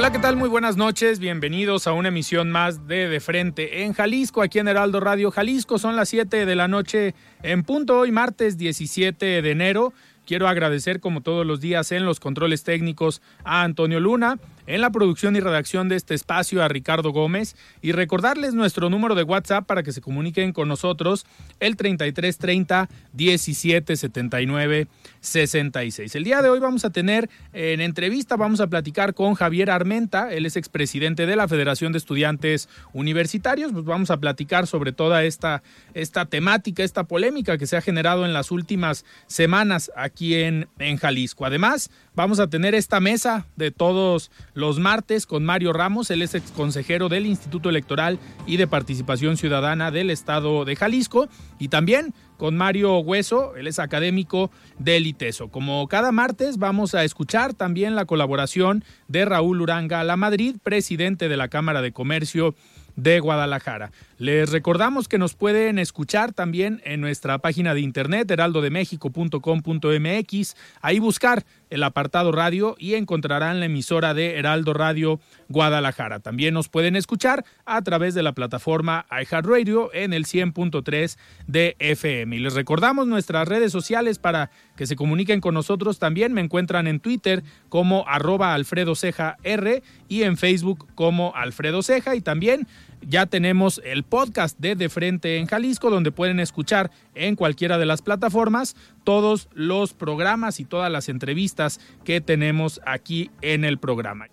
Hola, ¿qué tal? Muy buenas noches. Bienvenidos a una emisión más de De Frente en Jalisco, aquí en Heraldo Radio Jalisco. Son las 7 de la noche en punto, hoy martes 17 de enero. Quiero agradecer, como todos los días, en los controles técnicos a Antonio Luna, en la producción y redacción de este espacio a Ricardo Gómez y recordarles nuestro número de WhatsApp para que se comuniquen con nosotros, el 3330 1779 66. El día de hoy vamos a tener en entrevista, vamos a platicar con Javier Armenta, él es expresidente de la Federación de Estudiantes Universitarios, pues vamos a platicar sobre toda esta, esta temática, esta polémica que se ha generado en las últimas semanas aquí en, en Jalisco. Además, vamos a tener esta mesa de todos los martes con Mario Ramos, él es ex consejero del Instituto Electoral y de Participación Ciudadana del Estado de Jalisco, y también con Mario Hueso, él es académico del ITESO. Como cada martes vamos a escuchar también la colaboración de Raúl Uranga La Madrid, presidente de la Cámara de Comercio de Guadalajara. Les recordamos que nos pueden escuchar también en nuestra página de internet heraldodemexico.com.mx, ahí buscar el apartado radio y encontrarán la emisora de Heraldo Radio Guadalajara. También nos pueden escuchar a través de la plataforma iHeartRadio en el 100.3 de FM. Y les recordamos nuestras redes sociales para que se comuniquen con nosotros también. Me encuentran en Twitter como arroba Alfredo Ceja R y en Facebook como Alfredo Ceja y también ya tenemos el podcast de De Frente en Jalisco, donde pueden escuchar en cualquiera de las plataformas todos los programas y todas las entrevistas que tenemos aquí en el programa.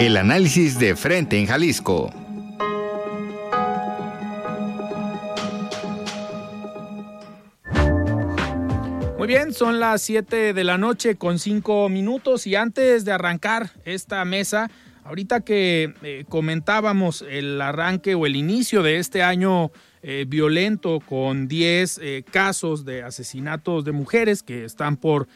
El análisis de Frente en Jalisco. Muy bien, son las 7 de la noche con 5 minutos y antes de arrancar esta mesa, Ahorita que eh, comentábamos el arranque o el inicio de este año eh, violento con 10 eh, casos de asesinatos de mujeres que están por,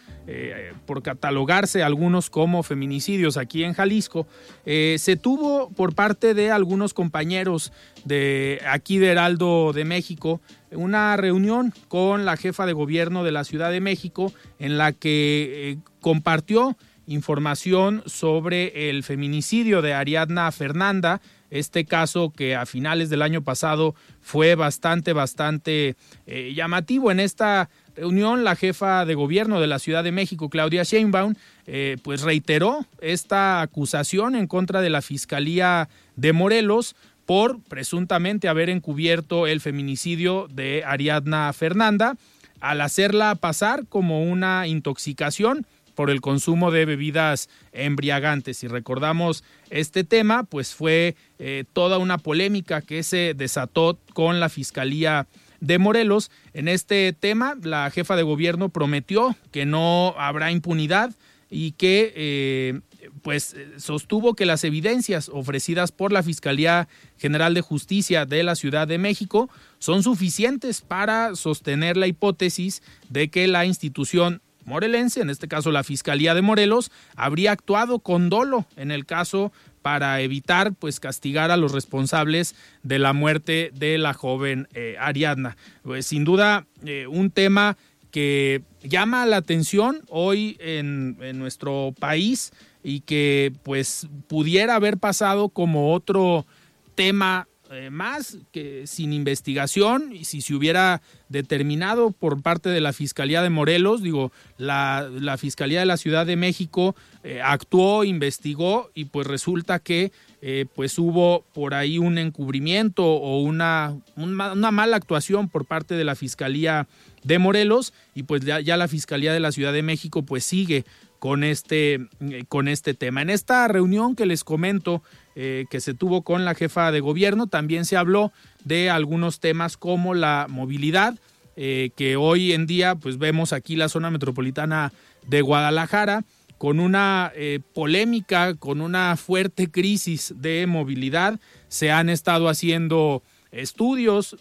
por catalogarse algunos como feminicidios aquí en Jalisco, se tuvo por parte de algunos compañeros de aquí de Heraldo de México una reunión con la jefa de gobierno de la Ciudad de México en la que compartió información sobre el feminicidio de Ariadna Fernanda, este caso que a finales del año pasado fue bastante, bastante eh, llamativo. En esta reunión, la jefa de gobierno de la Ciudad de México, Claudia Sheinbaum, eh, pues reiteró esta acusación en contra de la Fiscalía de Morelos por presuntamente haber encubierto el feminicidio de Ariadna Fernanda al hacerla pasar como una intoxicación por el consumo de bebidas embriagantes. Si recordamos este tema, pues fue eh, toda una polémica que se desató con la Fiscalía de Morelos. En este tema, la jefa de gobierno prometió que no habrá impunidad y que eh, pues sostuvo que las evidencias ofrecidas por la Fiscalía General de Justicia de la Ciudad de México son suficientes para sostener la hipótesis de que la institución morelense, en este caso la Fiscalía de Morelos, habría actuado con dolo en el caso para evitar pues castigar a los responsables de la muerte de la joven eh, Ariadna. Pues sin duda eh, un tema que llama la atención hoy en, en, nuestro país y que pues pudiera haber pasado como otro tema eh, más que sin investigación y si se hubiera determinado por parte de la Fiscalía de Morelos, digo, la, Fiscalía de la Ciudad de México eh, actuó, investigó y pues resulta que eh, pues hubo por ahí un encubrimiento o una, una, mala actuación por parte de la Fiscalía de Morelos y pues ya, ya, la Fiscalía de la Ciudad de México pues sigue con este, con este tema. En esta reunión que les comento eh, que se tuvo con la jefa de gobierno. También se habló de algunos temas como la movilidad, eh, que hoy en día pues vemos aquí la zona metropolitana de Guadalajara con una eh, polémica, con una fuerte crisis de movilidad. Se han estado haciendo estudios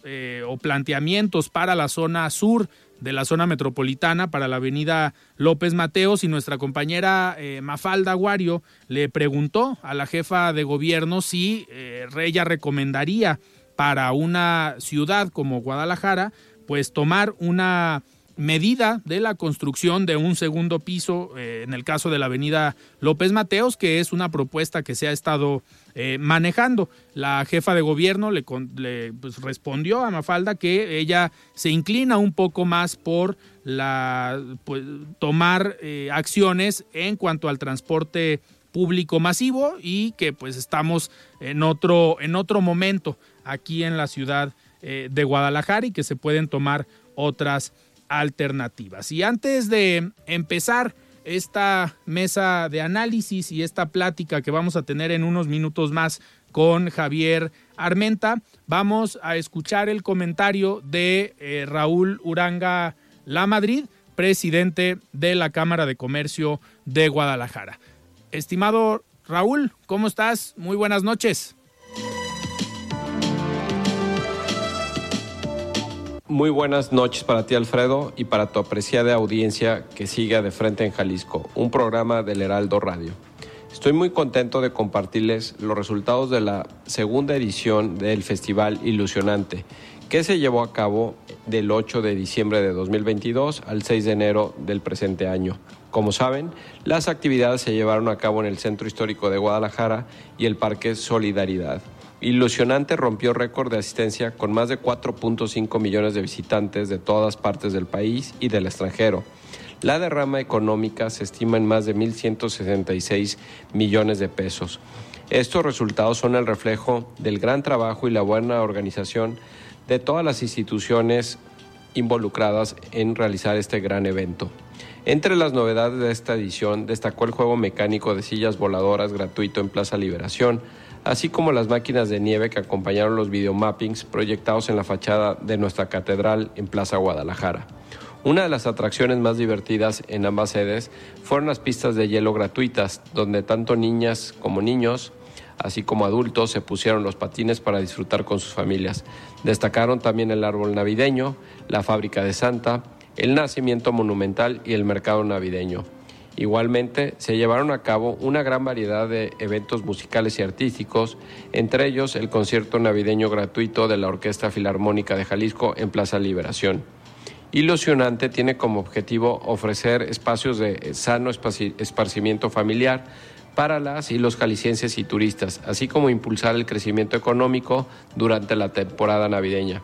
o planteamientos para la zona sur de la zona metropolitana para la avenida López Mateos y nuestra compañera eh, Mafalda Aguario le preguntó a la jefa de gobierno si eh, ella recomendaría para una ciudad como Guadalajara pues tomar una medida de la construcción de un segundo piso eh, en el caso de la avenida López Mateos, que es una propuesta que se ha estado eh, manejando. La jefa de gobierno le, pues, respondió a Mafalda que ella se inclina un poco más por la pues, tomar eh, acciones en cuanto al transporte público masivo y que pues estamos en otro, en otro momento aquí en la ciudad de Guadalajara y que se pueden tomar otras alternativas. Y antes de empezar esta mesa de análisis y esta plática que vamos a tener en unos minutos más con Javier Armenta, vamos a escuchar el comentario de eh, Raúl Uranga La Madrid, presidente de la Cámara de Comercio de Guadalajara. Estimado Raúl, ¿cómo estás? Muy buenas noches. Muy buenas noches para ti, Alfredo, y para tu apreciada audiencia que sigue de frente en Jalisco, un programa del Heraldo Radio. Estoy muy contento de compartirles los resultados de la segunda edición del Festival Ilusionante, que se llevó a cabo del 8 de diciembre de 2022 al 6 de enero del presente año. Como saben, las actividades se llevaron a cabo en el Centro Histórico de Guadalajara y el Parque Solidaridad. Ilusionante rompió récord de asistencia con más de 4.5 millones de visitantes de todas partes del país y del extranjero. La derrama económica se estima en más de 1.166 millones de pesos. Estos resultados son el reflejo del gran trabajo y la buena organización de todas las instituciones involucradas en realizar este gran evento. Entre las novedades de esta edición destacó el juego mecánico de sillas voladoras gratuito en Plaza Liberación, así como las máquinas de nieve que acompañaron los videomappings proyectados en la fachada de nuestra catedral en Plaza Guadalajara. Una de las atracciones más divertidas en ambas sedes fueron las pistas de hielo gratuitas, donde tanto niñas como niños, así como adultos, se pusieron los patines para disfrutar con sus familias. Destacaron también el árbol navideño, la fábrica de Santa, el nacimiento monumental y el mercado navideño. Igualmente, se llevaron a cabo una gran variedad de eventos musicales y artísticos, entre ellos el concierto navideño gratuito de la Orquesta Filarmónica de Jalisco en Plaza Liberación. Ilusionante tiene como objetivo ofrecer espacios de sano esparcimiento familiar para las y los jaliscienses y turistas, así como impulsar el crecimiento económico durante la temporada navideña.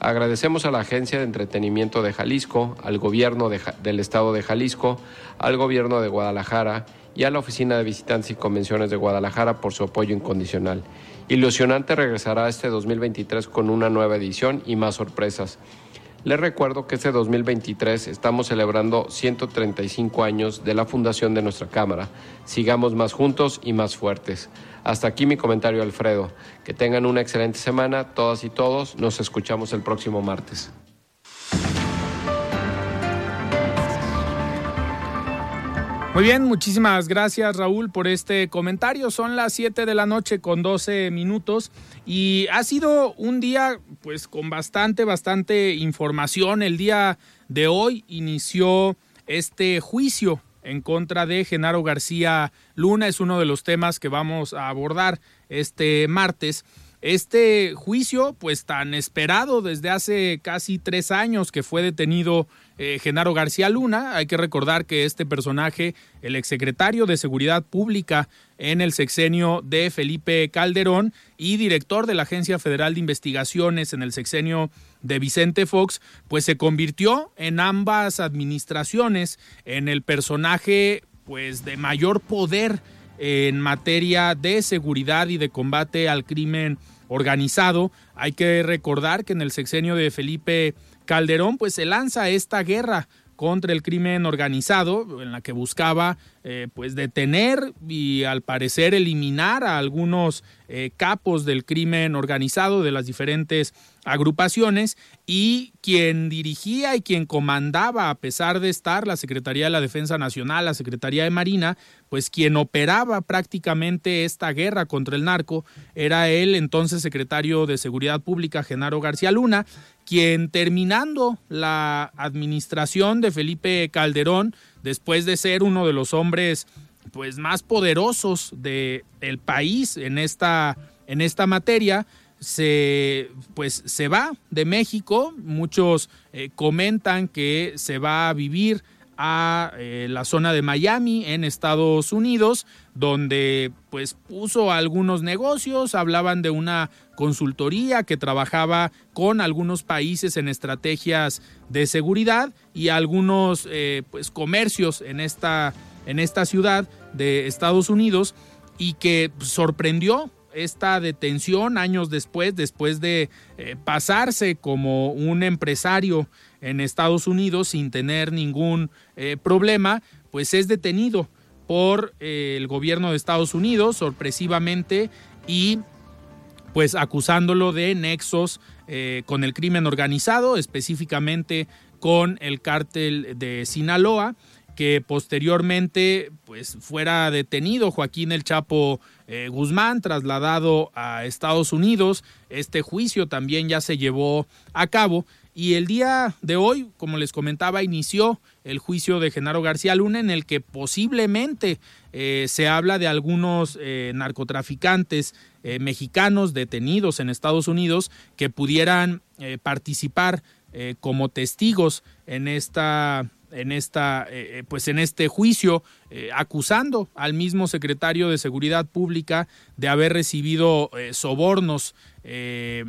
Agradecemos a la Agencia de Entretenimiento de Jalisco, al Gobierno del Estado de Jalisco, al Gobierno de Guadalajara y a la Oficina de Visitantes y Convenciones de Guadalajara por su apoyo incondicional. Ilusionante regresará este 2023 con una nueva edición y más sorpresas. Les recuerdo que este 2023 estamos celebrando 135 años de la fundación de nuestra Cámara. Sigamos más juntos y más fuertes. Hasta aquí mi comentario, Alfredo. Que tengan una excelente semana, todas y todos. Nos escuchamos el próximo martes. Muy bien, muchísimas gracias Raúl por este comentario. Son las 7 de la noche con 12 minutos y ha sido un día pues con bastante, bastante información. El día de hoy inició este juicio en contra de Genaro García Luna. Es uno de los temas que vamos a abordar este martes. Este juicio, pues tan esperado desde hace casi tres años que fue detenido eh, Genaro García Luna. Hay que recordar que este personaje, el exsecretario de Seguridad Pública en el sexenio de Felipe Calderón y director de la Agencia Federal de Investigaciones en el sexenio de Vicente Fox, pues se convirtió en ambas administraciones en el personaje pues de mayor poder en materia de seguridad y de combate al crimen organizado. Hay que recordar que en el sexenio de Felipe Calderón pues se lanza esta guerra contra el crimen organizado, en la que buscaba eh, pues detener y al parecer eliminar a algunos eh, capos del crimen organizado de las diferentes agrupaciones y quien dirigía y quien comandaba, a pesar de estar la Secretaría de la Defensa Nacional, la Secretaría de Marina, pues quien operaba prácticamente esta guerra contra el narco era el entonces secretario de Seguridad Pública, Genaro García Luna, quien terminando la administración de Felipe Calderón, después de ser uno de los hombres pues más poderosos del país en esta, en esta materia, se pues se va de México. Muchos eh, comentan que se va a vivir a eh, la zona de Miami en Estados Unidos, donde pues puso algunos negocios, hablaban de una consultoría que trabajaba con algunos países en estrategias de seguridad y algunos eh, pues comercios en esta, en esta ciudad de Estados Unidos y que sorprendió esta detención años después, después de eh, pasarse como un empresario en Estados Unidos sin tener ningún eh, problema, pues es detenido por eh, el gobierno de Estados Unidos sorpresivamente y pues acusándolo de nexos con el crimen organizado, específicamente con el cártel de Sinaloa, que posteriormente pues fuera detenido Joaquín el Chapo Guzmán, trasladado a Estados Unidos. Este juicio también ya se llevó a cabo y el día de hoy, como les comentaba, inició el juicio de Genaro García Luna en el que posiblemente eh, se habla de algunos eh, narcotraficantes eh, mexicanos detenidos en Estados Unidos que pudieran participar como testigos en esta en esta pues en este juicio acusando al mismo secretario de seguridad pública de haber recibido sobornos eh,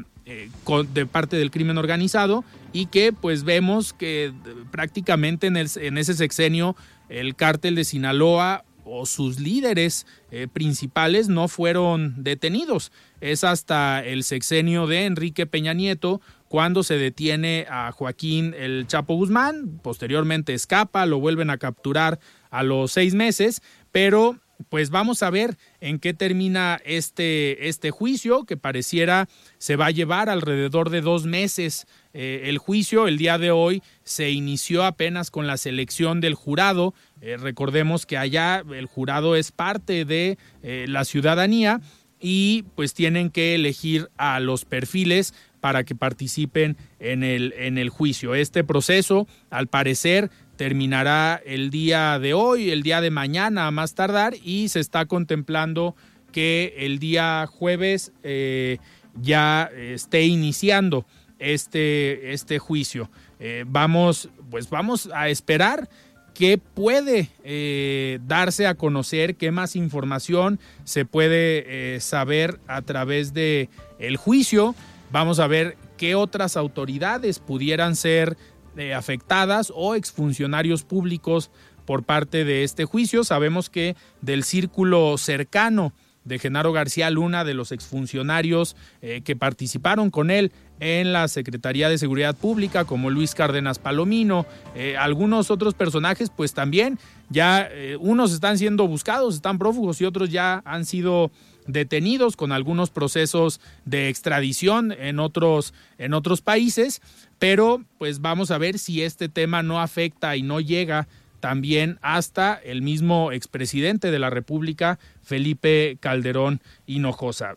de parte del crimen organizado y que pues vemos que prácticamente en, en ese sexenio el cártel de Sinaloa o sus líderes eh, principales no fueron detenidos. Es hasta el sexenio de Enrique Peña Nieto cuando se detiene a Joaquín el Chapo Guzmán, posteriormente escapa, lo vuelven a capturar a los seis meses, pero pues vamos a ver en qué termina este, este juicio, que pareciera se va a llevar alrededor de dos meses eh, el juicio. El día de hoy se inició apenas con la selección del jurado. Eh, recordemos que allá el jurado es parte de eh, la ciudadanía y pues tienen que elegir a los perfiles para que participen en el, en el juicio. Este proceso, al parecer, terminará el día de hoy, el día de mañana a más tardar y se está contemplando que el día jueves eh, ya esté iniciando este, este juicio. Eh, vamos, pues vamos a esperar qué puede eh, darse a conocer, qué más información se puede saber a través de el juicio. Vamos a ver qué otras autoridades pudieran ser eh, afectadas o exfuncionarios públicos por parte de este juicio. Sabemos que del círculo cercano de Genaro García Luna, de los exfuncionarios eh, que participaron con él en la Secretaría de Seguridad Pública, como Luis Cárdenas Palomino, eh, algunos otros personajes, pues también ya unos están siendo buscados, están prófugos y otros ya han sido detenidos con algunos procesos de extradición en otros, en otros países, pero pues vamos a ver si este tema no afecta y no llega también hasta el mismo expresidente de la República, Felipe Calderón Hinojosa.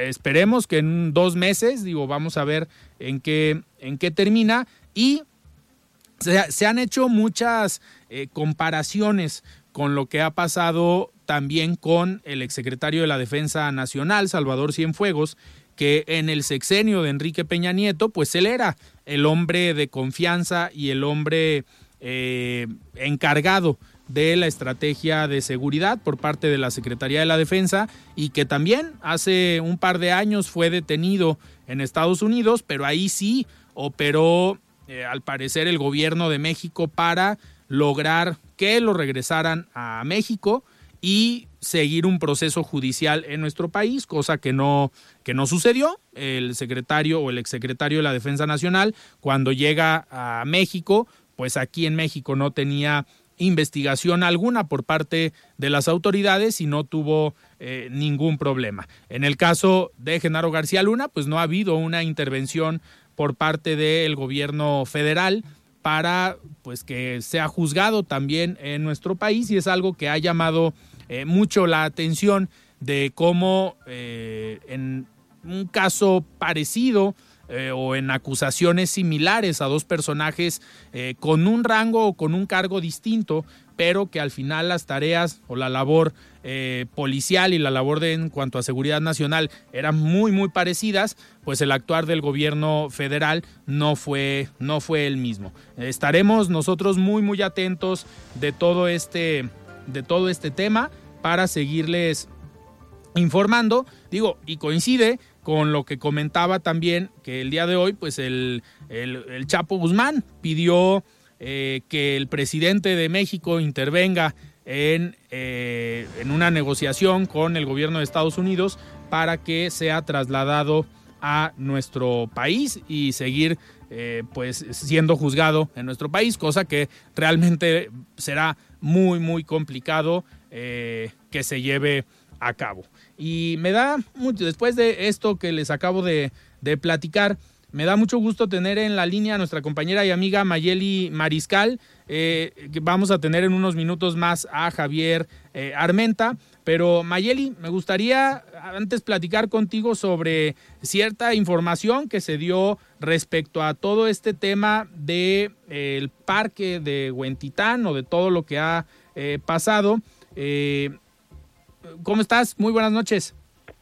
Esperemos que en dos meses, digo, vamos a ver en qué, en qué termina y se, han hecho muchas eh, comparaciones con lo que ha pasado también con el exsecretario de la Defensa Nacional, Salvador Cienfuegos, que en el sexenio de Enrique Peña Nieto, pues él era el hombre de confianza y el hombre eh, encargado de la estrategia de seguridad por parte de la Secretaría de la Defensa y que también hace un par de años fue detenido en Estados Unidos, pero ahí sí operó eh, al parecer el gobierno de México para lograr que lo regresaran a México y seguir un proceso judicial en nuestro país, cosa que no, que no sucedió. El secretario o el exsecretario de la Defensa Nacional, cuando llega a México, pues aquí en México no tenía investigación alguna por parte de las autoridades y no tuvo eh, ningún problema. En el caso de Genaro García Luna, pues no ha habido una intervención por parte del gobierno federal para pues que sea juzgado también en nuestro país y es algo que ha llamado eh, mucho la atención de cómo eh, en un caso parecido eh, o en acusaciones similares a dos personajes con un rango o con un cargo distinto, pero que al final las tareas o la labor policial y la labor de, en cuanto a seguridad nacional eran muy muy parecidas, pues el actuar del gobierno federal no fue no fue el mismo. Estaremos nosotros muy muy atentos de todo este de todo este tema para seguirles informando. Digo, y coincide con lo que comentaba también que el día de hoy, pues el, el, Chapo Guzmán pidió eh, que el presidente de México intervenga en, eh, en una negociación con el gobierno de Estados Unidos para que sea trasladado a nuestro país y seguir eh, pues siendo juzgado en nuestro país, cosa que realmente será muy muy complicado que se lleve a cabo. Y me da mucho, después de esto que les acabo de, platicar, me da mucho gusto tener en la línea a nuestra compañera y amiga Mayeli Mariscal, eh, vamos a tener en unos minutos más a Javier Armenta. Pero Mayeli, me gustaría antes platicar contigo sobre cierta información que se dio respecto a todo este tema del de, parque de Huentitán o de todo lo que ha eh, pasado. Eh, ¿Cómo estás? Muy buenas noches.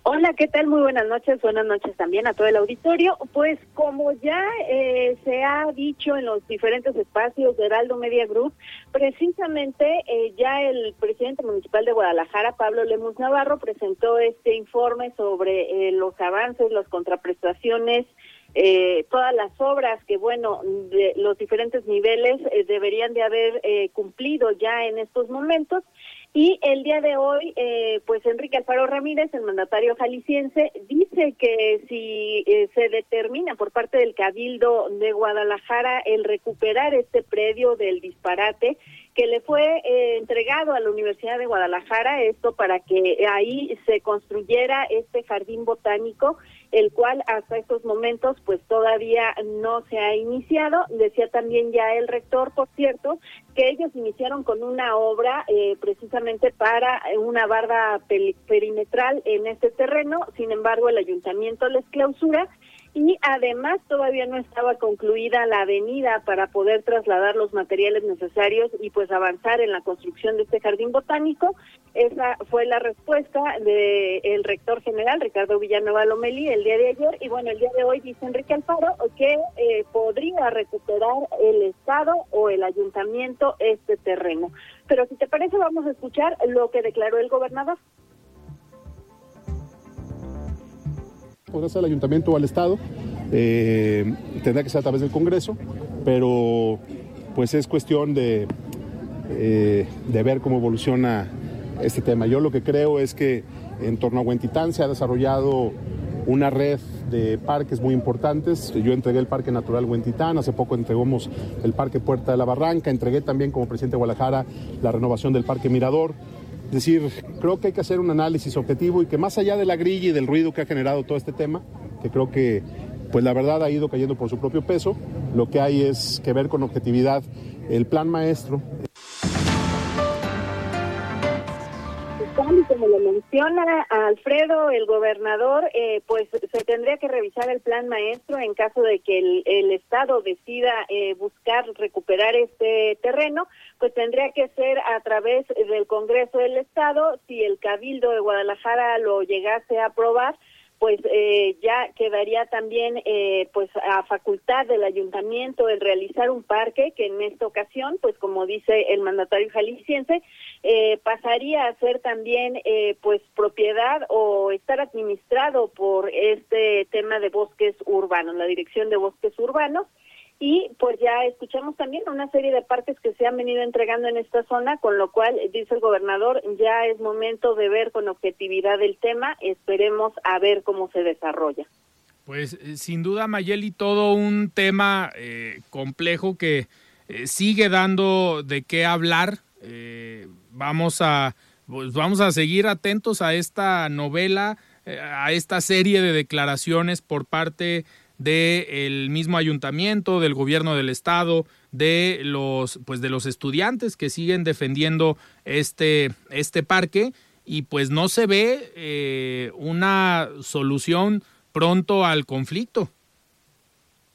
Hola, ¿qué tal? Muy buenas noches. Buenas noches también a todo el auditorio. Pues como ya eh, se ha dicho en los diferentes espacios de Heraldo Media Group, precisamente eh, ya el presidente municipal de Guadalajara, Pablo Lemus Navarro, presentó este informe sobre eh, los avances, las contraprestaciones eh, todas las obras que, bueno, de los diferentes niveles eh, deberían de haber eh, cumplido ya en estos momentos. Y el día de hoy, eh, pues Enrique Alfaro Ramírez, el mandatario jalisciense, dice que si se determina por parte del Cabildo de Guadalajara el recuperar este predio del disparate, que le fue entregado a la Universidad de Guadalajara, esto para que ahí se construyera este jardín botánico, el cual hasta estos momentos pues todavía no se ha iniciado. Decía también ya el rector, por cierto, que ellos iniciaron con una obra eh, precisamente para una barda perimetral en este terreno, sin embargo el ayuntamiento les clausura y además todavía no estaba concluida la avenida para poder trasladar los materiales necesarios y pues avanzar en la construcción de este jardín botánico. Esa fue la respuesta del rector general Ricardo Villanueva Lomeli el día de ayer y bueno, el día de hoy dice Enrique Alfaro que eh, podría recuperar el Estado o el ayuntamiento este terreno. Pero si te parece vamos a escuchar lo que declaró el gobernador. Podrá al ayuntamiento o al Estado, eh, tendrá que ser a través del Congreso, pero pues es cuestión de, eh, de ver cómo evoluciona este tema. Yo lo que creo es que en torno a Huentitán se ha desarrollado una red de parques muy importantes. Yo entregué el Parque Natural Huentitán, hace poco entregamos el Parque Puerta de la Barranca, entregué también como presidente de Guadalajara la renovación del Parque Mirador. Es decir, creo que hay que hacer un análisis objetivo y que más allá de la grilla y del ruido que ha generado todo este tema, que creo que pues la verdad ha ido cayendo por su propio peso, lo que hay es que ver con objetividad el plan maestro, como lo menciona Alfredo, el gobernador, eh, pues se tendría que revisar el plan maestro en caso de que el, Estado decida eh, buscar recuperar este terreno, pues tendría que ser a través del Congreso del Estado, si el Cabildo de Guadalajara lo llegase a aprobar, pues eh, ya quedaría también eh, pues a facultad del ayuntamiento el realizar un parque que en esta ocasión pues como dice el mandatario jalisciense eh, pasaría a ser también eh, pues propiedad o estar administrado por este tema de bosques urbanos la dirección de bosques urbanos y pues ya escuchamos también una serie de partes que se han venido entregando en esta zona, con lo cual, dice el gobernador, ya es momento de ver con objetividad el tema, esperemos a ver cómo se desarrolla. Pues eh, sin duda, Mayeli, todo un tema eh, complejo que eh, sigue dando de qué hablar. Eh, vamos a pues vamos a seguir atentos a esta novela, eh, a esta serie de declaraciones por parte del mismo ayuntamiento, del gobierno del estado, de los pues de los estudiantes que siguen defendiendo este este parque y pues no se ve eh, una solución pronto al conflicto.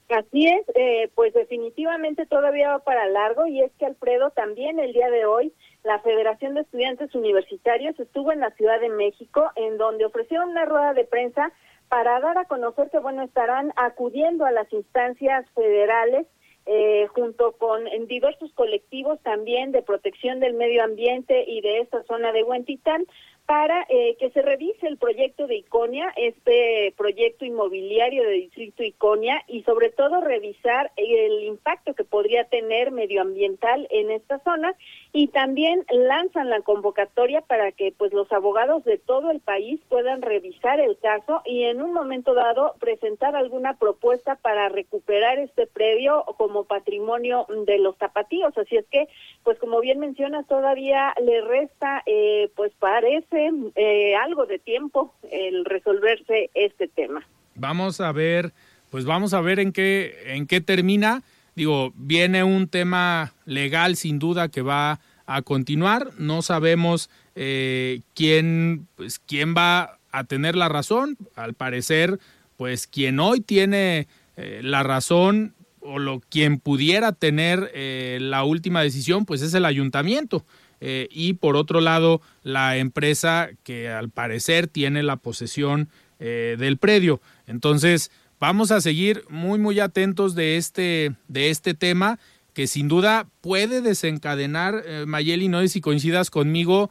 Así es, eh, pues definitivamente todavía va para largo y es que Alfredo también el día de hoy la Federación de Estudiantes Universitarios estuvo en la Ciudad de México en donde ofrecieron una rueda de prensa para dar a conocer que bueno estarán acudiendo a las instancias federales eh, junto con en diversos colectivos también de protección del medio ambiente y de esta zona de Huentitán para eh, que se revise el proyecto de Iconia, este proyecto inmobiliario de Distrito Iconia, y sobre todo revisar el impacto que podría tener medioambiental en esta zona, y también lanzan la convocatoria para que pues los abogados de todo el país puedan revisar el caso y en un momento dado presentar alguna propuesta para recuperar este predio como patrimonio de los tapatíos. Así es que, pues como bien mencionas, todavía le resta, eh, pues parece eh, algo de tiempo el resolverse este tema. Vamos a ver, pues vamos a ver en qué, en qué termina. Digo, viene un tema legal sin duda que va a continuar. No sabemos eh, quién, pues, quién va a tener la razón. Al parecer, pues quien hoy tiene eh, la razón o lo quien pudiera tener eh, la última decisión, pues es el ayuntamiento. Eh, y por otro lado, la empresa que al parecer tiene la posesión eh, del predio. Entonces, vamos a seguir muy, muy atentos de este, de este tema que sin duda puede desencadenar, eh, Mayeli, no sé si coincidas conmigo,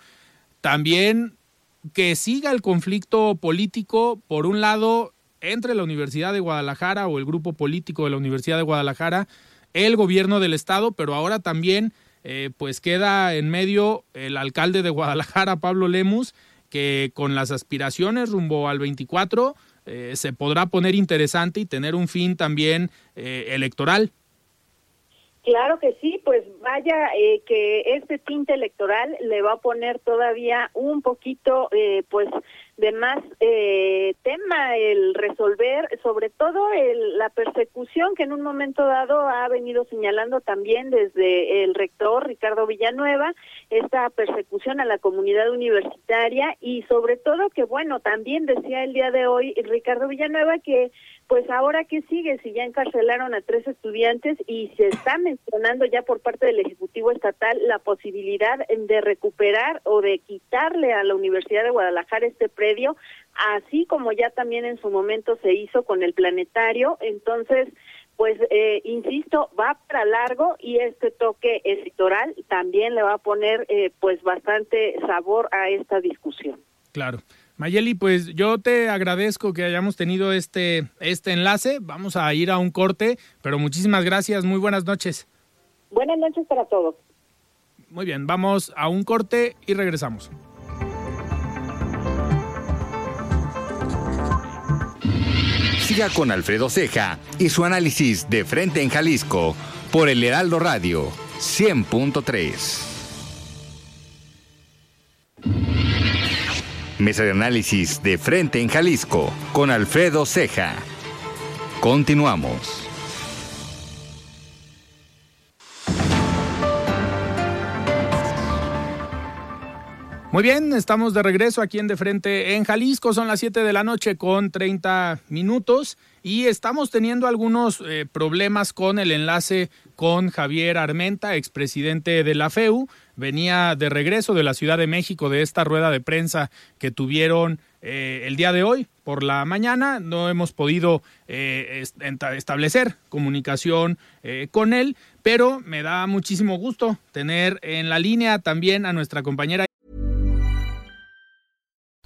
también que siga el conflicto político, por un lado, entre la Universidad de Guadalajara o el grupo político de la Universidad de Guadalajara, el gobierno del estado, pero ahora también eh, pues queda en medio el alcalde de Guadalajara, Pablo Lemus, que con las aspiraciones rumbo al 24 eh, se podrá poner interesante y tener un fin también eh, electoral. Claro que sí, pues vaya eh, que este tinte electoral le va a poner todavía un poquito, eh, pues, de más eh, tema el resolver, sobre todo el, la persecución que en un momento dado ha venido señalando también desde el rector Ricardo Villanueva, esta persecución a la comunidad universitaria y sobre todo que, bueno, también decía el día de hoy Ricardo Villanueva que pues ahora qué sigue si ya encarcelaron a tres estudiantes y se está mencionando ya por parte del Ejecutivo Estatal la posibilidad de recuperar o de quitarle a la Universidad de Guadalajara este predio, así como ya también en su momento se hizo con el planetario. Entonces, pues eh, insisto, va para largo y este toque electoral también le va a poner eh, pues bastante sabor a esta discusión. Claro. Mayeli, pues yo te agradezco que hayamos tenido este, este enlace. Vamos a ir a un corte, pero muchísimas gracias. Muy buenas noches. Buenas noches para todos. Muy bien, vamos a un corte y regresamos. Siga con Alfredo Ceja y su análisis de frente en Jalisco por el Heraldo Radio 100.3. Mesa de análisis de frente en Jalisco con Alfredo Ceja. Continuamos. Muy bien, estamos de regreso aquí en De Frente en Jalisco. Son las 7 de la noche con 30 minutos y estamos teniendo algunos eh, problemas con el enlace con Javier Armenta, expresidente de la FEU. Venía de regreso de la Ciudad de México de esta rueda de prensa que tuvieron eh, el día de hoy por la mañana. No hemos podido eh, establecer comunicación con él, pero me da muchísimo gusto tener en la línea también a nuestra compañera.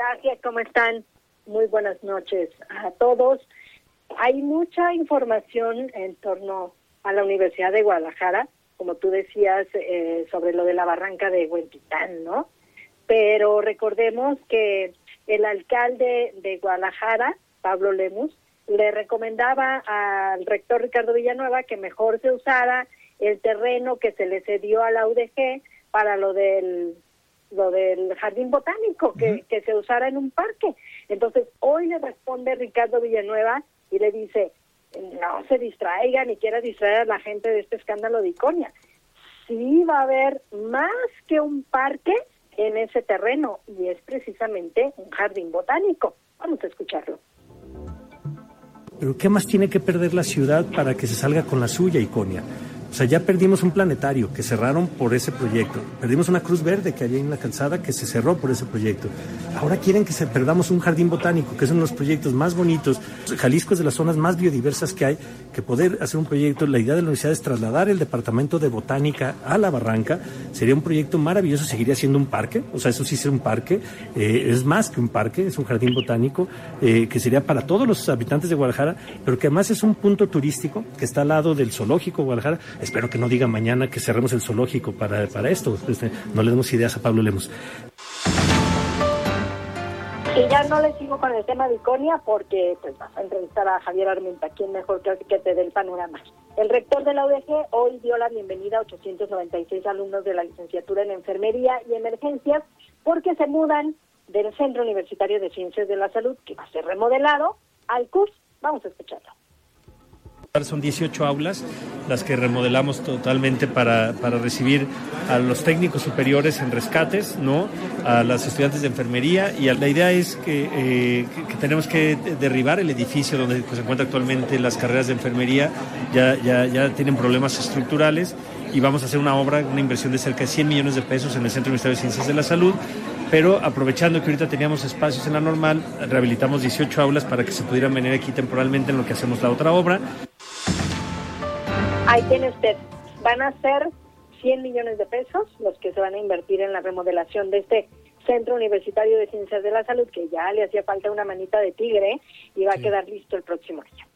Gracias, ¿cómo están? Muy buenas noches a todos. Hay mucha información en torno a la Universidad de Guadalajara, como tú decías, eh, sobre lo de la barranca de Huentitán, ¿no? Pero recordemos que el alcalde de Guadalajara, Pablo Lemus, le recomendaba al rector Ricardo Villanueva que mejor se usara el terreno que se le cedió a la UDG para lo del lo del jardín botánico, que, que se usara en un parque. Entonces, hoy le responde Ricardo Villanueva y le dice, no se distraiga ni quiera distraer a la gente de este escándalo de Iconia. Sí va a haber más que un parque en ese terreno y es precisamente un jardín botánico. Vamos a escucharlo. Pero ¿qué más tiene que perder la ciudad para que se salga con la suya, Iconia? O sea, ya perdimos un planetario que cerraron por ese proyecto. Perdimos una cruz verde que había en la calzada que se cerró por ese proyecto. Ahora quieren que perdamos un jardín botánico, que es uno de los proyectos más bonitos. Jalisco es de las zonas más biodiversas que hay, que poder hacer un proyecto. La idea de la universidad es trasladar el departamento de botánica a la barranca. Sería un proyecto maravilloso, seguiría siendo un parque. O sea, eso sí es un parque. Eh, es más que un parque, es un jardín botánico eh, que sería para todos los habitantes de Guadalajara, pero que además es un punto turístico que está al lado del zoológico Guadalajara Espero que no diga mañana que cerremos el zoológico para, para esto. Este, no le demos ideas a Pablo Lemos. Y ya no le sigo con el tema de Iconia porque pues vas a entrevistar a Javier Armenta, quien mejor que, te dé el panorama. El rector de la UDG hoy dio la bienvenida a 896 alumnos de la licenciatura en Enfermería y Emergencias porque se mudan del Centro Universitario de Ciencias de la Salud, que va a ser remodelado, al CURS. Vamos a escucharlo. Son 18 aulas las que remodelamos totalmente para, para, recibir a los técnicos superiores en rescates, ¿no? a las estudiantes de enfermería y la idea es que, eh, que, tenemos que derribar el edificio donde se encuentran actualmente las carreras de enfermería, ya, ya, ya tienen problemas estructurales y vamos a hacer una obra, una inversión de cerca de 100 millones de pesos en el Centro Ministerio de Ciencias de la Salud pero aprovechando que ahorita teníamos espacios en la normal, rehabilitamos 18 aulas para que se pudieran venir aquí temporalmente en lo que hacemos la otra obra. Ahí tiene usted. Van a ser 100 millones de pesos los que se van a invertir en la remodelación de este Centro Universitario de Ciencias de la Salud, que ya le hacía falta una manita de tigre y va a quedar listo el próximo año.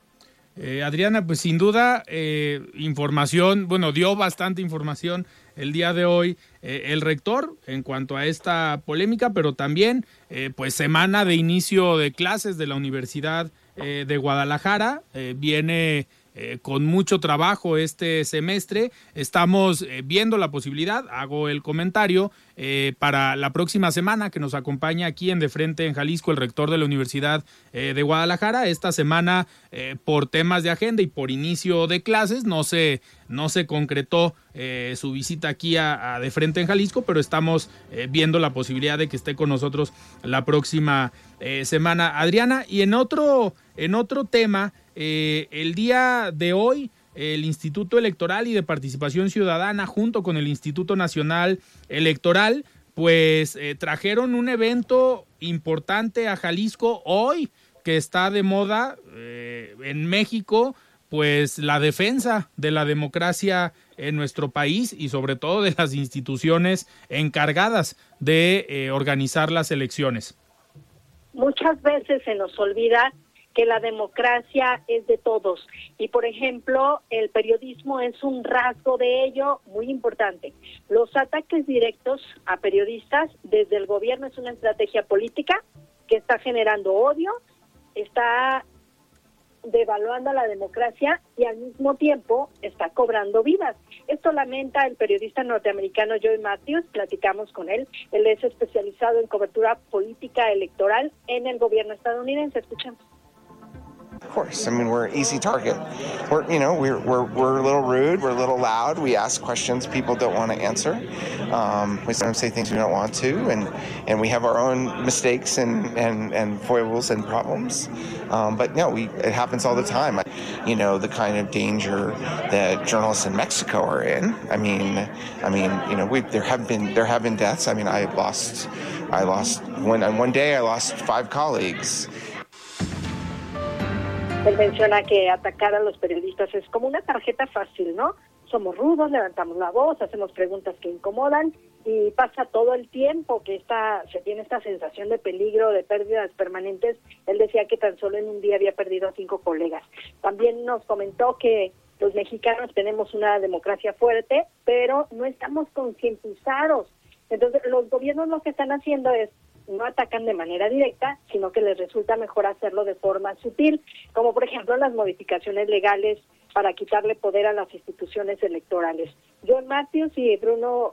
Eh, Adriana, pues sin duda, eh, información, bueno, dio bastante información el día de hoy eh, el rector en cuanto a esta polémica, pero también, eh, pues, semana de inicio de clases de la Universidad de Guadalajara, viene eh, con mucho trabajo este semestre. Estamos eh, viendo la posibilidad, hago el comentario, eh, para la próxima semana que nos acompaña aquí en De Frente en Jalisco el rector de la Universidad de Guadalajara. Esta semana, por temas de agenda y por inicio de clases, no se, no se concretó su visita aquí a, De Frente en Jalisco, pero estamos viendo la posibilidad de que esté con nosotros la próxima semana. Adriana, y en otro, en otro tema, eh, el día de hoy, el Instituto Electoral y de Participación Ciudadana, junto con el Instituto Nacional Electoral, pues eh, trajeron un evento importante a Jalisco hoy, que está de moda eh, en México, pues la defensa de la democracia en nuestro país y sobre todo de las instituciones encargadas de eh, organizar las elecciones. Muchas veces se nos olvida que la democracia es de todos. Y, por ejemplo, el periodismo es un rasgo de ello muy importante. Los ataques directos a periodistas desde el gobierno es una estrategia política que está generando odio, está devaluando a la democracia y al mismo tiempo está cobrando vidas. Esto lamenta el periodista norteamericano Joey Matthews, platicamos con él, él es especializado en cobertura política electoral en el gobierno estadounidense. Escuchamos. Of course. I mean, we're an easy target. We're, you know, we're, we're, we're a little rude. We're a little loud. We ask questions people don't want to answer. Um, we sometimes say things we don't want to, and, and we have our own mistakes and, and, and foibles and problems. Um, but no, we, it happens all the time. You know, the kind of danger that journalists in Mexico are in. I mean, I mean, you know, we, there have been there have been deaths. I mean, I lost, I lost one on one day. I lost five colleagues. Él menciona que atacar a los periodistas es como una tarjeta fácil, ¿no? Somos rudos, levantamos la voz, hacemos preguntas que incomodan y pasa todo el tiempo que está, se tiene esta sensación de peligro, de pérdidas permanentes. Él decía que tan solo en un día había perdido a cinco colegas. También nos comentó que los mexicanos tenemos una democracia fuerte, pero no estamos concientizados. Entonces, los gobiernos lo que están haciendo es no atacan de manera directa, sino que les resulta mejor hacerlo de forma sutil, como por ejemplo las modificaciones legales para quitarle poder a las instituciones electorales. John Matthews y Bruno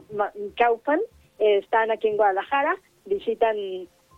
Kaufman eh, están aquí en Guadalajara, visitan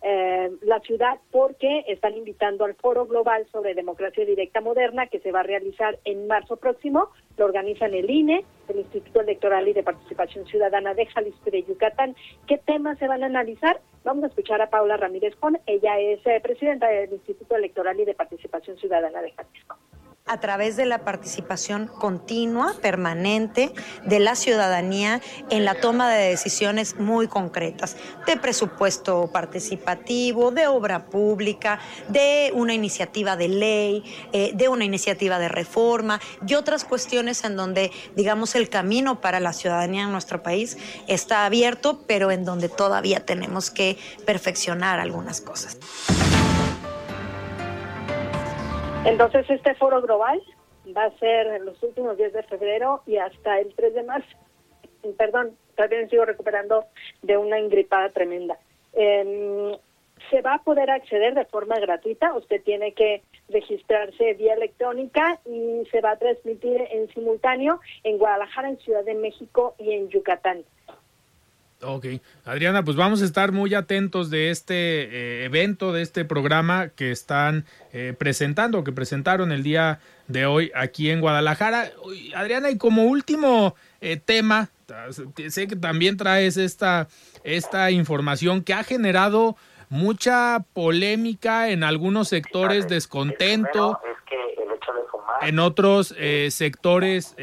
eh, la ciudad porque están invitando al Foro Global sobre Democracia Directa Moderna que se va a realizar en marzo próximo. Lo organizan el INE, el Instituto Electoral y de Participación Ciudadana de Jalisco y de Yucatán. ¿Qué temas se van a analizar? Vamos a escuchar a Paula Ramírez Con. Ella es eh, presidenta del Instituto Electoral y de Participación Ciudadana de Jalisco a través de la participación continua, permanente de la ciudadanía en la toma de decisiones muy concretas, de presupuesto participativo, de obra pública, de una iniciativa de ley, eh, de una iniciativa de reforma y otras cuestiones en donde, digamos, el camino para la ciudadanía en nuestro país está abierto, pero en donde todavía tenemos que perfeccionar algunas cosas. Entonces, este foro global va a ser en los últimos días de febrero y hasta el 3 de marzo. Perdón, también sigo recuperando de una ingripada tremenda. Em, se va a poder acceder de forma gratuita. Usted tiene que registrarse vía electrónica y se va a transmitir en simultáneo en Guadalajara, en Ciudad de México y en Yucatán. Ok, Adriana, pues vamos a estar muy atentos de este eh, evento, de este programa que están eh, presentando, que presentaron el día de hoy aquí en Guadalajara. Adriana, y como último eh, tema, sé que también traes esta, esta información que ha generado mucha polémica en algunos sectores, descontento. En otros sectores,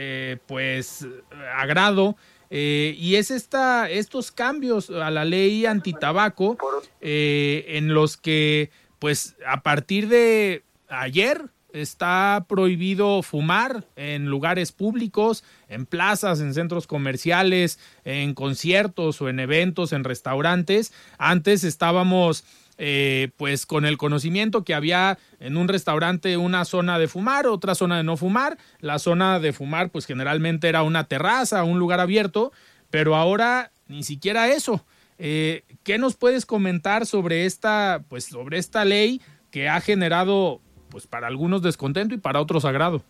pues, agrado. Eh, y es esta, estos cambios a la ley antitabaco eh, en los que, pues, a partir de ayer está prohibido fumar en lugares públicos, en plazas, en centros comerciales, en conciertos o en eventos, en restaurantes. Antes estábamos eh, pues con el conocimiento que había en un restaurante una zona de fumar, otra zona de no fumar. La zona de fumar pues generalmente era una terraza, un lugar abierto, pero ahora ni siquiera eso. Eh, ¿Qué nos puedes comentar sobre esta, pues, sobre esta ley que ha generado pues para algunos descontento y para otros agrado?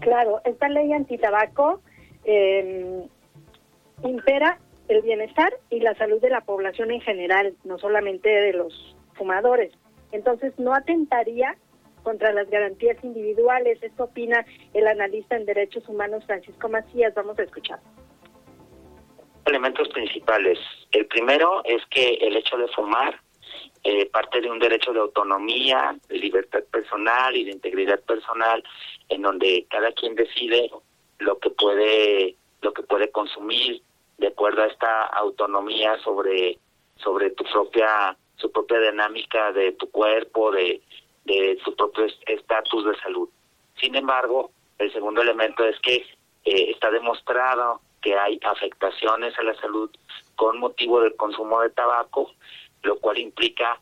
Claro, esta ley antitabaco eh, impera el bienestar y la salud de la población en general, no solamente de los fumadores. Entonces, no atentaría contra las garantías individuales. Esto opina el analista en derechos humanos Francisco Macías. Vamos a escuchar. Elementos principales. El primero es que el hecho de fumar eh, parte de un derecho de autonomía, de libertad personal y de integridad personal, en donde cada quien decide lo que puede lo que puede consumir, de acuerdo a esta autonomía sobre sobre tu propia su propia dinámica de tu cuerpo de de su propio estatus de salud sin embargo el segundo elemento es que eh, está demostrado que hay afectaciones a la salud con motivo del consumo de tabaco, lo cual implica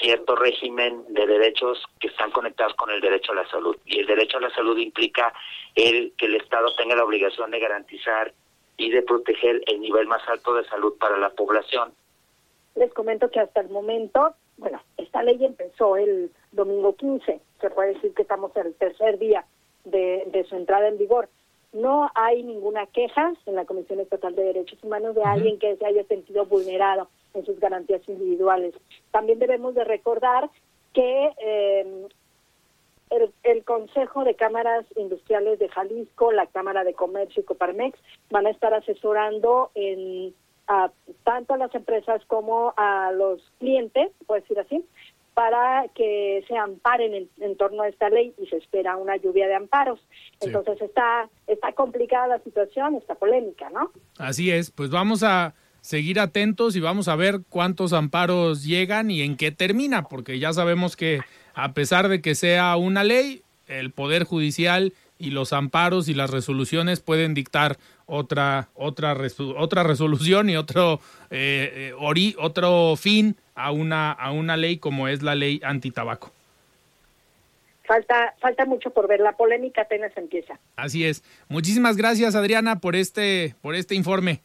cierto régimen de derechos que están conectados con el derecho a la salud. Y el derecho a la salud implica el que el Estado tenga la obligación de garantizar y de proteger el nivel más alto de salud para la población. Les comento que hasta el momento, bueno, esta ley empezó el domingo 15, se puede decir que estamos en el tercer día de, de su entrada en vigor. No hay ninguna queja en la Comisión Estatal de Derechos Humanos de alguien que se haya sentido vulnerado en sus garantías individuales. También debemos de recordar que eh, el, el, Consejo de Cámaras Industriales de Jalisco, la Cámara de Comercio y Coparmex van a estar asesorando en a, tanto a las empresas como a los clientes, puedo decir así, para que se amparen en, en, torno a esta ley y se espera una lluvia de amparos. Sí. Entonces está está complicada la situación, está polémica, ¿no? Así es, pues vamos a seguir atentos y vamos a ver cuántos amparos llegan y en qué termina, porque ya sabemos que a pesar de que sea una ley, el Poder Judicial y los amparos y las resoluciones pueden dictar otra otra otra resolución y otro eh, eh, ori, otro fin a una a una ley como es la ley antitabaco. Falta falta mucho por ver, la polémica apenas empieza. Así es. Muchísimas gracias Adriana por este por este informe.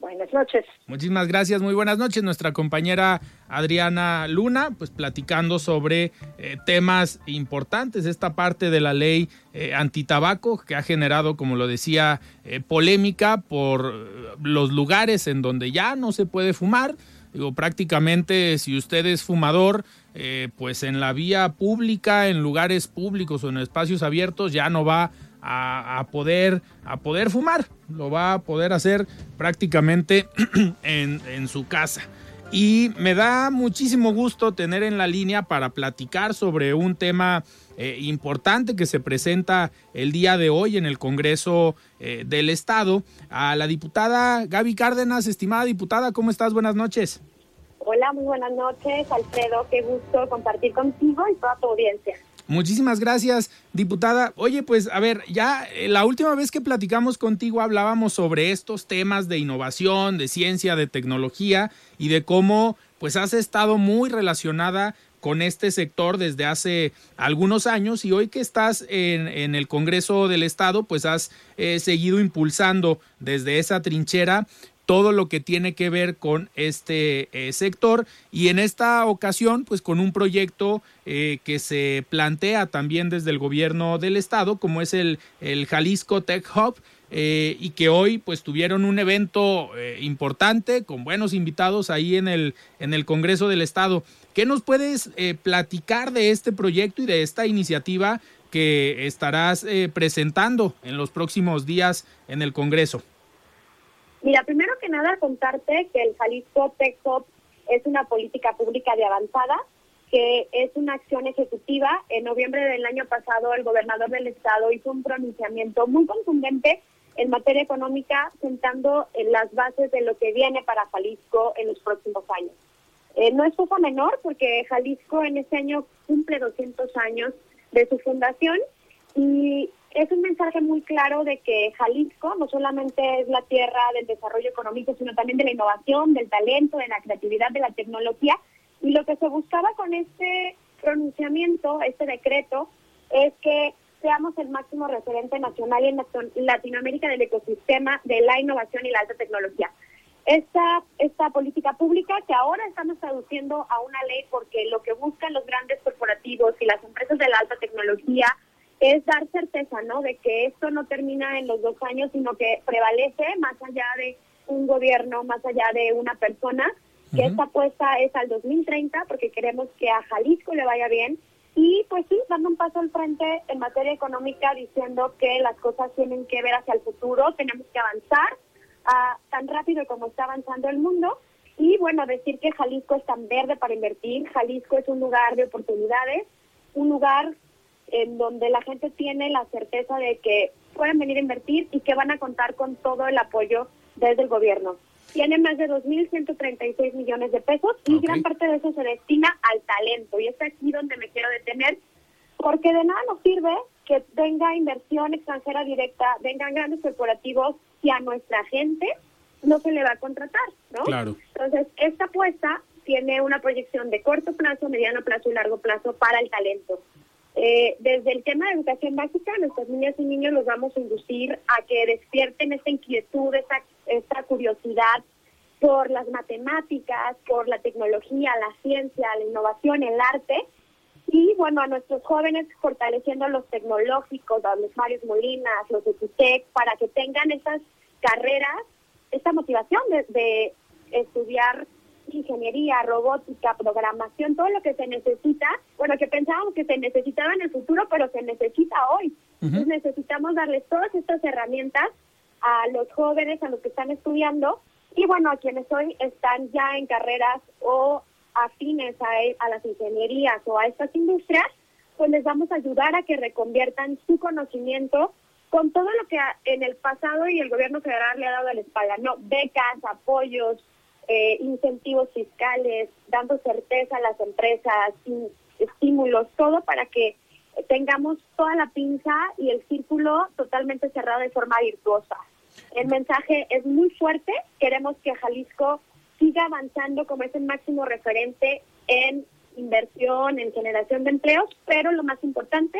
Buenas noches. Muchísimas gracias, muy buenas noches. Nuestra compañera Adriana Luna, pues platicando sobre eh, temas importantes, esta parte de la ley eh, antitabaco que ha generado, como lo decía, eh, polémica por los lugares en donde ya no se puede fumar. Digo, prácticamente si usted es fumador, eh, pues en la vía pública, en lugares públicos o en espacios abiertos, ya no va a, a, poder, a poder fumar, lo va a poder hacer prácticamente en, en su casa. Y me da muchísimo gusto tener en la línea para platicar sobre un tema eh, importante que se presenta el día de hoy en el Congreso eh, del Estado a la diputada Gaby Cárdenas. Estimada diputada, ¿cómo estás? Buenas noches. Hola, muy buenas noches, Alfredo. Qué gusto compartir contigo y toda tu audiencia. Muchísimas gracias, diputada. Oye, pues a ver, ya eh, la última vez que platicamos contigo hablábamos sobre estos temas de innovación, de ciencia, de tecnología y de cómo pues has estado muy relacionada con este sector desde hace algunos años y hoy que estás en, el Congreso del Estado, pues has eh, seguido impulsando desde esa trinchera todo lo que tiene que ver con este eh, sector y en esta ocasión pues con un proyecto eh, que se plantea también desde el gobierno del estado como es el, el Jalisco Tech Hub eh, y que hoy pues tuvieron un evento importante con buenos invitados ahí en el, en el Congreso del Estado. ¿Qué nos puedes platicar de este proyecto y de esta iniciativa que estarás presentando en los próximos días en el Congreso? Mira, primero que nada contarte que el Jalisco Tech Hub es una política pública de avanzada, que es una acción ejecutiva. En noviembre del año pasado el gobernador del estado hizo un pronunciamiento muy contundente en materia económica, sentando en las bases de lo que viene para Jalisco en los próximos años. Eh, no es cosa menor porque Jalisco en este año cumple 200 años de su fundación y es un mensaje muy claro de que Jalisco no solamente es la tierra del desarrollo económico, sino también de la innovación, del talento, de la creatividad, de la tecnología. Y lo que se buscaba con este pronunciamiento, este decreto, es que seamos el máximo referente nacional en Latinoamérica del ecosistema de la innovación y la alta tecnología. Esta, esta política pública que ahora estamos traduciendo a una ley porque lo que buscan los grandes corporativos y las empresas de la alta tecnología es dar certeza, ¿no? De que esto no termina en los dos años, sino que prevalece más allá de un gobierno, más allá de una persona, que uh -huh. esta apuesta es al 2030 porque queremos que a Jalisco le vaya bien y pues sí, dando un paso al frente en materia económica diciendo que las cosas tienen que ver hacia el futuro, tenemos que avanzar uh, tan rápido como está avanzando el mundo y bueno, decir que Jalisco es tan verde para invertir, Jalisco es un lugar de oportunidades, un lugar en donde la gente tiene la certeza de que pueden venir a invertir y que van a contar con todo el apoyo desde el gobierno. Tiene más de 2.136 millones de pesos y okay. gran parte de eso se destina al talento. Y es aquí donde me quiero detener, porque de nada nos sirve que venga inversión extranjera directa, vengan grandes corporativos y a nuestra gente no se le va a contratar, ¿no? Claro. Entonces, esta apuesta tiene una proyección de corto plazo, mediano plazo y largo plazo para el talento. Eh, desde el tema de educación básica, nuestras niñas y niños los vamos a inducir a que despierten esta inquietud, esta, esta curiosidad por las matemáticas, por la tecnología, la ciencia, la innovación, el arte. Y bueno, a nuestros jóvenes fortaleciendo los tecnológicos, a los Marios Molinas, los de para que tengan esas carreras, esta motivación de, de estudiar ingeniería, robótica, programación, todo lo que se necesita, bueno, que pensábamos que se necesitaba en el futuro, pero se necesita hoy. Entonces necesitamos darles todas estas herramientas a los jóvenes, a los que están estudiando, y bueno, a quienes hoy están ya en carreras o afines a, a las ingenierías o a estas industrias, pues les vamos a ayudar a que reconviertan su conocimiento con todo lo que en el pasado y el gobierno federal le ha dado a la espalda, ¿no? Becas, apoyos, eh, incentivos fiscales, dando certeza a las empresas, estímulos, todo para que tengamos toda la pinza y el círculo totalmente cerrado de forma virtuosa. El mensaje es muy fuerte, queremos que Jalisco siga avanzando como es el máximo referente en inversión, en generación de empleos, pero lo más importante,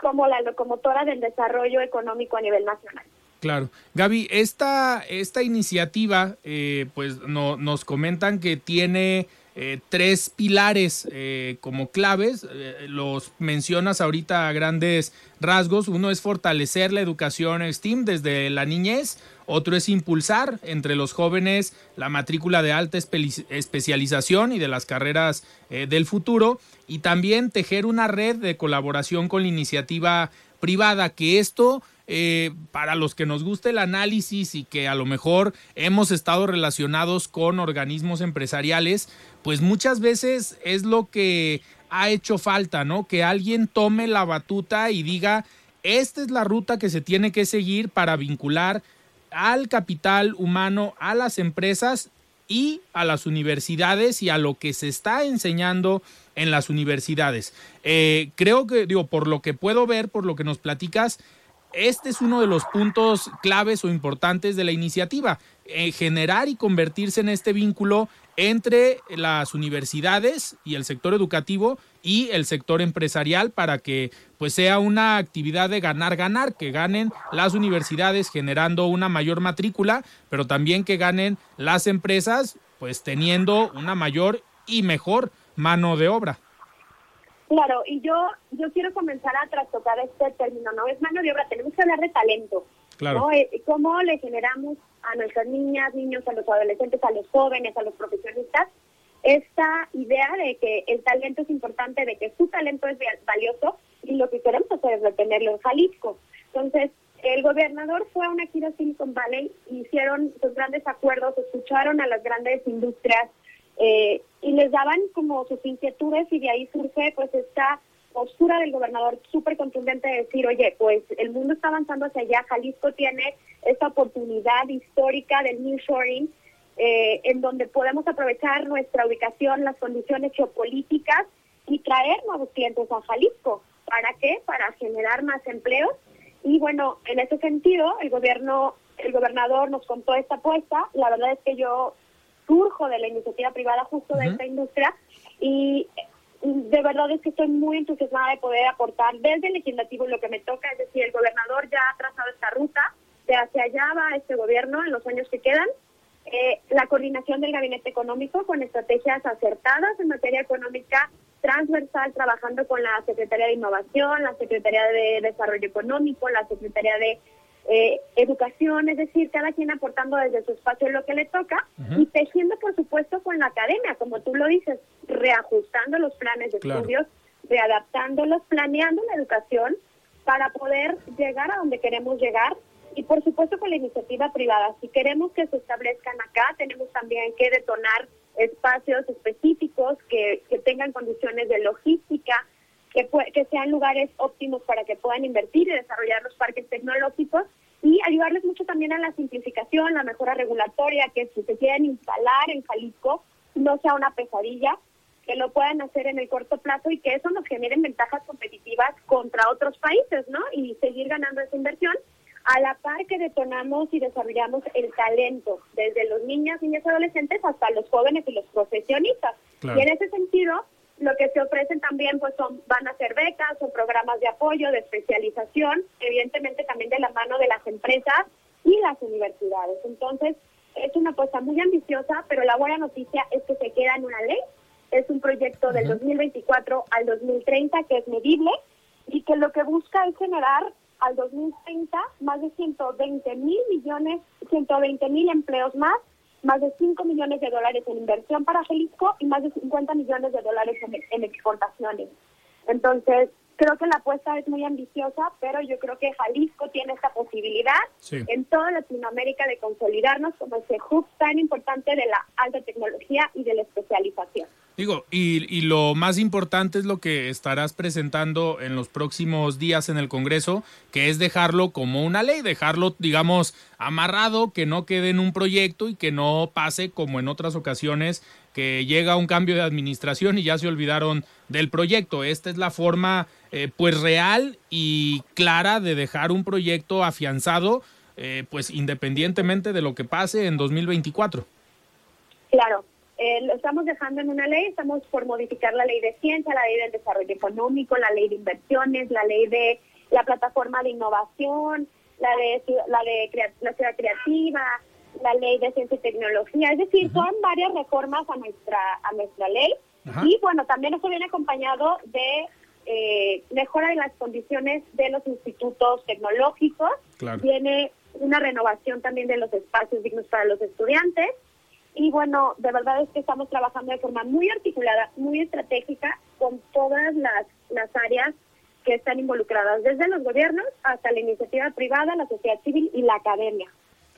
como la locomotora del desarrollo económico a nivel nacional. Claro. Gaby, esta, esta iniciativa, eh, pues no, nos comentan que tiene eh, tres pilares eh, como claves. los mencionas ahorita a grandes rasgos. Uno es fortalecer la educación STEAM desde la niñez. Otro es impulsar entre los jóvenes la matrícula de alta especialización y de las carreras del futuro. Y también tejer una red de colaboración con la iniciativa privada, que esto eh, para los que nos gusta el análisis y que a lo mejor hemos estado relacionados con organismos empresariales, pues muchas veces es lo que ha hecho falta, ¿no? Que alguien tome la batuta y diga, esta es la ruta que se tiene que seguir para vincular al capital humano, a las empresas y a las universidades y a lo que se está enseñando en las universidades. Eh, creo que, digo, por lo que puedo ver, por lo que nos platicas, este es uno de los puntos claves o importantes de la iniciativa, eh, generar y convertirse en este vínculo entre las universidades y el sector educativo y el sector empresarial para que pues sea una actividad de ganar ganar, que ganen las universidades generando una mayor matrícula, pero también que ganen las empresas pues teniendo una mayor y mejor mano de obra. Claro, y yo yo quiero comenzar a trastocar este término, no es mano de obra, tenemos que hablar de talento. Claro. Eh, ¿Cómo le generamos a nuestras niñas, niños, a los adolescentes, a los jóvenes, a los profesionistas, esta idea de que el talento es importante, de que su talento es valioso y lo que queremos hacer es retenerlo en Jalisco? Entonces, el gobernador fue a una gira Silicon Valley, hicieron sus grandes acuerdos, escucharon a las grandes industrias eh, y les daban como sus inquietudes y de ahí surge pues esta postura del gobernador súper contundente de decir, oye, pues el mundo está avanzando hacia allá, Jalisco tiene esta oportunidad histórica del New Shoring, eh, en donde podemos aprovechar nuestra ubicación, las condiciones geopolíticas y traer nuevos clientes a Jalisco. ¿Para qué? Para generar más empleos. Y bueno, en ese sentido, el gobierno, el gobernador nos contó esta apuesta. La verdad es que yo surjo de la iniciativa privada justo de esta industria y de verdad es que estoy muy entusiasmada de poder aportar desde el legislativo lo que me toca, es decir, el gobernador ya ha trazado esta ruta, de hacia allá va este gobierno en los años que quedan, eh, la coordinación del gabinete económico con estrategias acertadas en materia económica transversal, trabajando con la Secretaría de Innovación, la Secretaría de Desarrollo Económico, la Secretaría de eh, educación, es decir, cada quien aportando desde su espacio lo que le toca y tejiendo, por supuesto, con la academia, como tú lo dices, reajustando los planes de estudios, readaptándolos, planeando la educación para poder llegar a donde queremos llegar y, por supuesto, con la iniciativa privada. Si queremos que se establezcan acá, tenemos también que detonar espacios específicos que, que tengan condiciones de logística, que, que sean lugares óptimos para que puedan invertir y desarrollar los parques tecnológicos y ayudarles mucho también a la simplificación, la mejora regulatoria, que si se quieren instalar en Jalisco no sea una pesadilla. que lo puedan hacer en el corto plazo y que eso nos genere ventajas competitivas contra otros países, ¿no? Y seguir ganando esa inversión a la par que detonamos y desarrollamos el talento, desde los niños, niñas y adolescentes hasta los jóvenes y los profesionistas. Y en ese sentido, lo que se ofrecen también pues son van a ser becas o programas de apoyo, de especialización, evidentemente también de la mano de las empresas y las universidades. Entonces, es una apuesta muy ambiciosa, pero la buena noticia es que se queda en una ley. Es un proyecto del 2024 al 2030 que es medible y que lo que busca es generar al 2030 más de 120 mil millones, 120 mil empleos más, más de 5 millones de dólares en inversión para Jalisco y más de 50 millones de dólares en, exportaciones. Entonces, creo que la apuesta es muy ambiciosa, pero yo creo que Jalisco tiene esta posibilidad en toda Latinoamérica de consolidarnos como ese hub tan importante de la alta tecnología y de la especialización. Digo, y, lo más importante es lo que estarás presentando en los próximos días en el Congreso, que es dejarlo como una ley, dejarlo, digamos, amarrado, que no quede en un proyecto y que no pase como en otras ocasiones, que llega un cambio de administración y ya se olvidaron del proyecto. Esta es la forma, eh, pues, real y clara de dejar un proyecto afianzado, eh, pues, independientemente de lo que pase en 2024. Claro, eh, lo estamos dejando en una ley, estamos por modificar la ley de ciencia, la ley del desarrollo económico, la ley de inversiones, la ley de la plataforma de innovación, la de la de la ciudad creativa, la ley de ciencia y tecnología, es decir, son varias reformas a nuestra a nuestra ley y bueno, también eso viene acompañado de eh, mejora de las condiciones de los institutos tecnológicos, viene una renovación también de los espacios dignos para los estudiantes. Y bueno, de verdad es que estamos trabajando de forma muy articulada, muy estratégica con todas las, las áreas que están involucradas, desde los gobiernos hasta la iniciativa privada, la sociedad civil y la academia.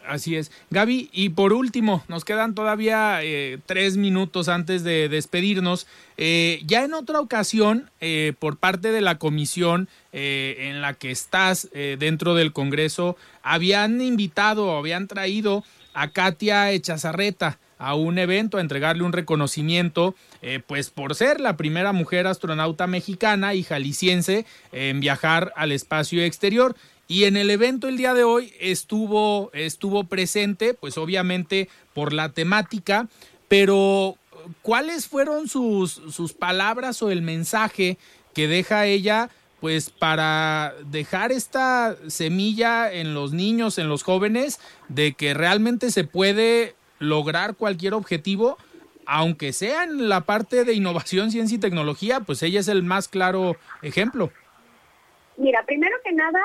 Así es. Gaby, y por último, nos quedan todavía eh, tres minutos antes de despedirnos. Eh, ya en otra ocasión, eh, por parte de la comisión en la que estás dentro del Congreso, habían invitado, habían traído a Katia Echazarreta a un evento a entregarle un reconocimiento, eh, pues por ser la primera mujer astronauta mexicana y jalisciense en viajar al espacio exterior. Y en el evento el día de hoy estuvo, estuvo presente, pues obviamente por la temática, pero ¿cuáles fueron sus, sus palabras o el mensaje que deja ella? pues para dejar esta semilla en los niños, en los jóvenes, de que realmente se puede lograr cualquier objetivo, aunque sea en la parte de innovación, ciencia y tecnología, pues ella es el más claro ejemplo. Mira, primero que nada,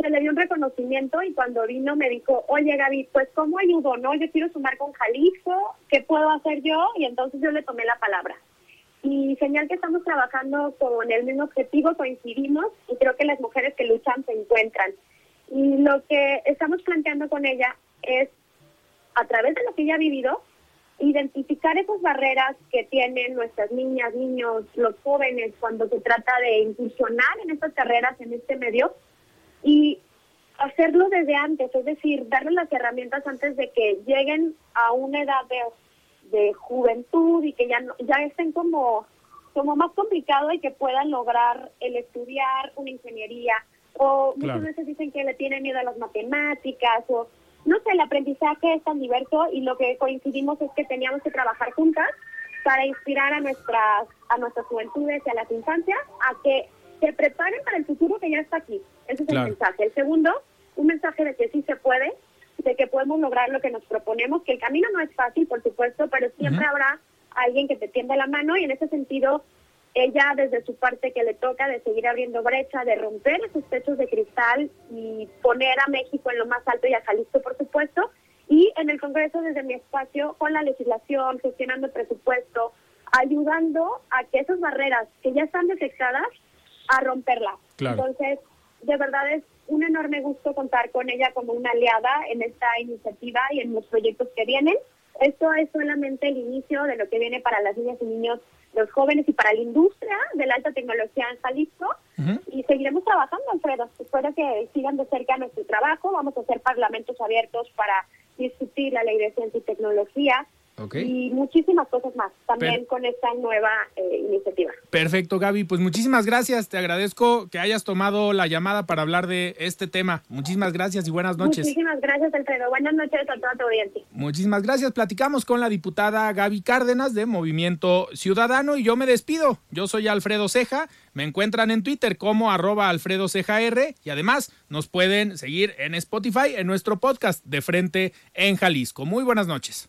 se le dio un reconocimiento y cuando vino me dijo, oye Gaby, pues ¿cómo ayudo? No, yo quiero sumar con Jalisco, ¿qué puedo hacer yo? Y entonces yo le tomé la palabra. Y señal que estamos trabajando con el mismo objetivo, coincidimos y creo que las mujeres que luchan se encuentran. Y lo que estamos planteando con ella es a través de lo que ella ha vivido, identificar esas barreras que tienen nuestras niñas, niños, los jóvenes cuando se trata de incursionar en estas carreras, en este medio, y hacerlo desde antes, es decir, darles las herramientas antes de que lleguen a una edad de, juventud y que ya no, ya estén como, como más complicado y que puedan lograr el estudiar una ingeniería. O muchas veces dicen que le tienen miedo a las matemáticas o no sé, el aprendizaje es tan diverso y lo que coincidimos es que teníamos que trabajar juntas para inspirar a nuestras, a nuestras juventudes y a las infancias a que se preparen para el futuro que ya está aquí. Ese es el mensaje. El segundo, un mensaje de que sí se puede, de que podemos lograr lo que nos proponemos, que el camino no es fácil, por supuesto, pero siempre habrá alguien que te tienda la mano y en ese sentido ella desde su parte que le toca de seguir abriendo brecha, de romper esos techos de cristal y poner a México en lo más alto y a Jalisco, por supuesto, y en el Congreso desde mi espacio con la legislación, gestionando el presupuesto, ayudando a que esas barreras que ya están detectadas, a romperlas. Entonces, de verdad es un enorme gusto contar con ella como una aliada en esta iniciativa y en los proyectos que vienen. Esto es solamente el inicio de lo que viene para las niñas y niños los jóvenes y para la industria de la alta tecnología en Jalisco. Y seguiremos trabajando, Alfredo. Espero que sigan de cerca nuestro trabajo. Vamos a hacer parlamentos abiertos para discutir la ley de ciencia y tecnología. Y muchísimas cosas más también con esta nueva eh, iniciativa. Perfecto, Gaby. Pues muchísimas gracias. Te agradezco que hayas tomado la llamada para hablar de este tema. Muchísimas gracias y buenas noches. Muchísimas gracias, Alfredo. Buenas noches a toda tu audiencia. Muchísimas gracias. Platicamos con la diputada Gaby Cárdenas de Movimiento Ciudadano y yo me despido. Yo soy Alfredo Ceja. Me encuentran en Twitter como arroba Alfredo Ceja R y además nos pueden seguir en Spotify en nuestro podcast de Frente en Jalisco. Muy buenas noches.